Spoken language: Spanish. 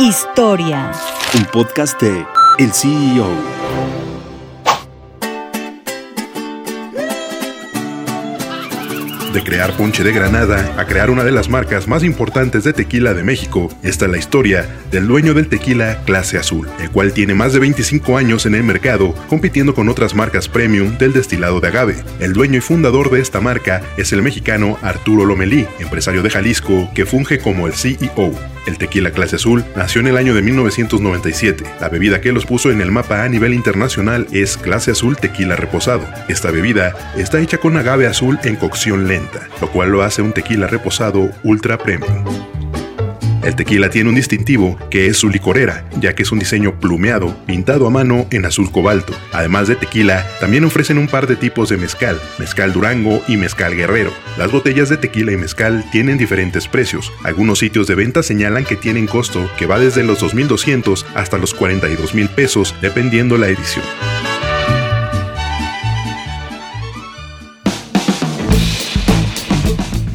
Historia. Un podcast de El CEO. De crear ponche de granada a crear una de las marcas más importantes de tequila de México, está la historia del dueño del tequila Clase Azul, el cual tiene más de 25 años en el mercado compitiendo con otras marcas premium del destilado de agave. El dueño y fundador de esta marca es el mexicano Arturo Lomelí, empresario de Jalisco que funge como el CEO. El tequila clase azul nació en el año de 1997. La bebida que los puso en el mapa a nivel internacional es clase azul tequila reposado. Esta bebida está hecha con agave azul en cocción lenta, lo cual lo hace un tequila reposado ultra premium. El tequila tiene un distintivo que es su licorera, ya que es un diseño plumeado, pintado a mano en azul cobalto. Además de tequila, también ofrecen un par de tipos de mezcal, mezcal durango y mezcal guerrero. Las botellas de tequila y mezcal tienen diferentes precios. Algunos sitios de venta señalan que tienen costo que va desde los 2.200 hasta los 42.000 pesos, dependiendo la edición.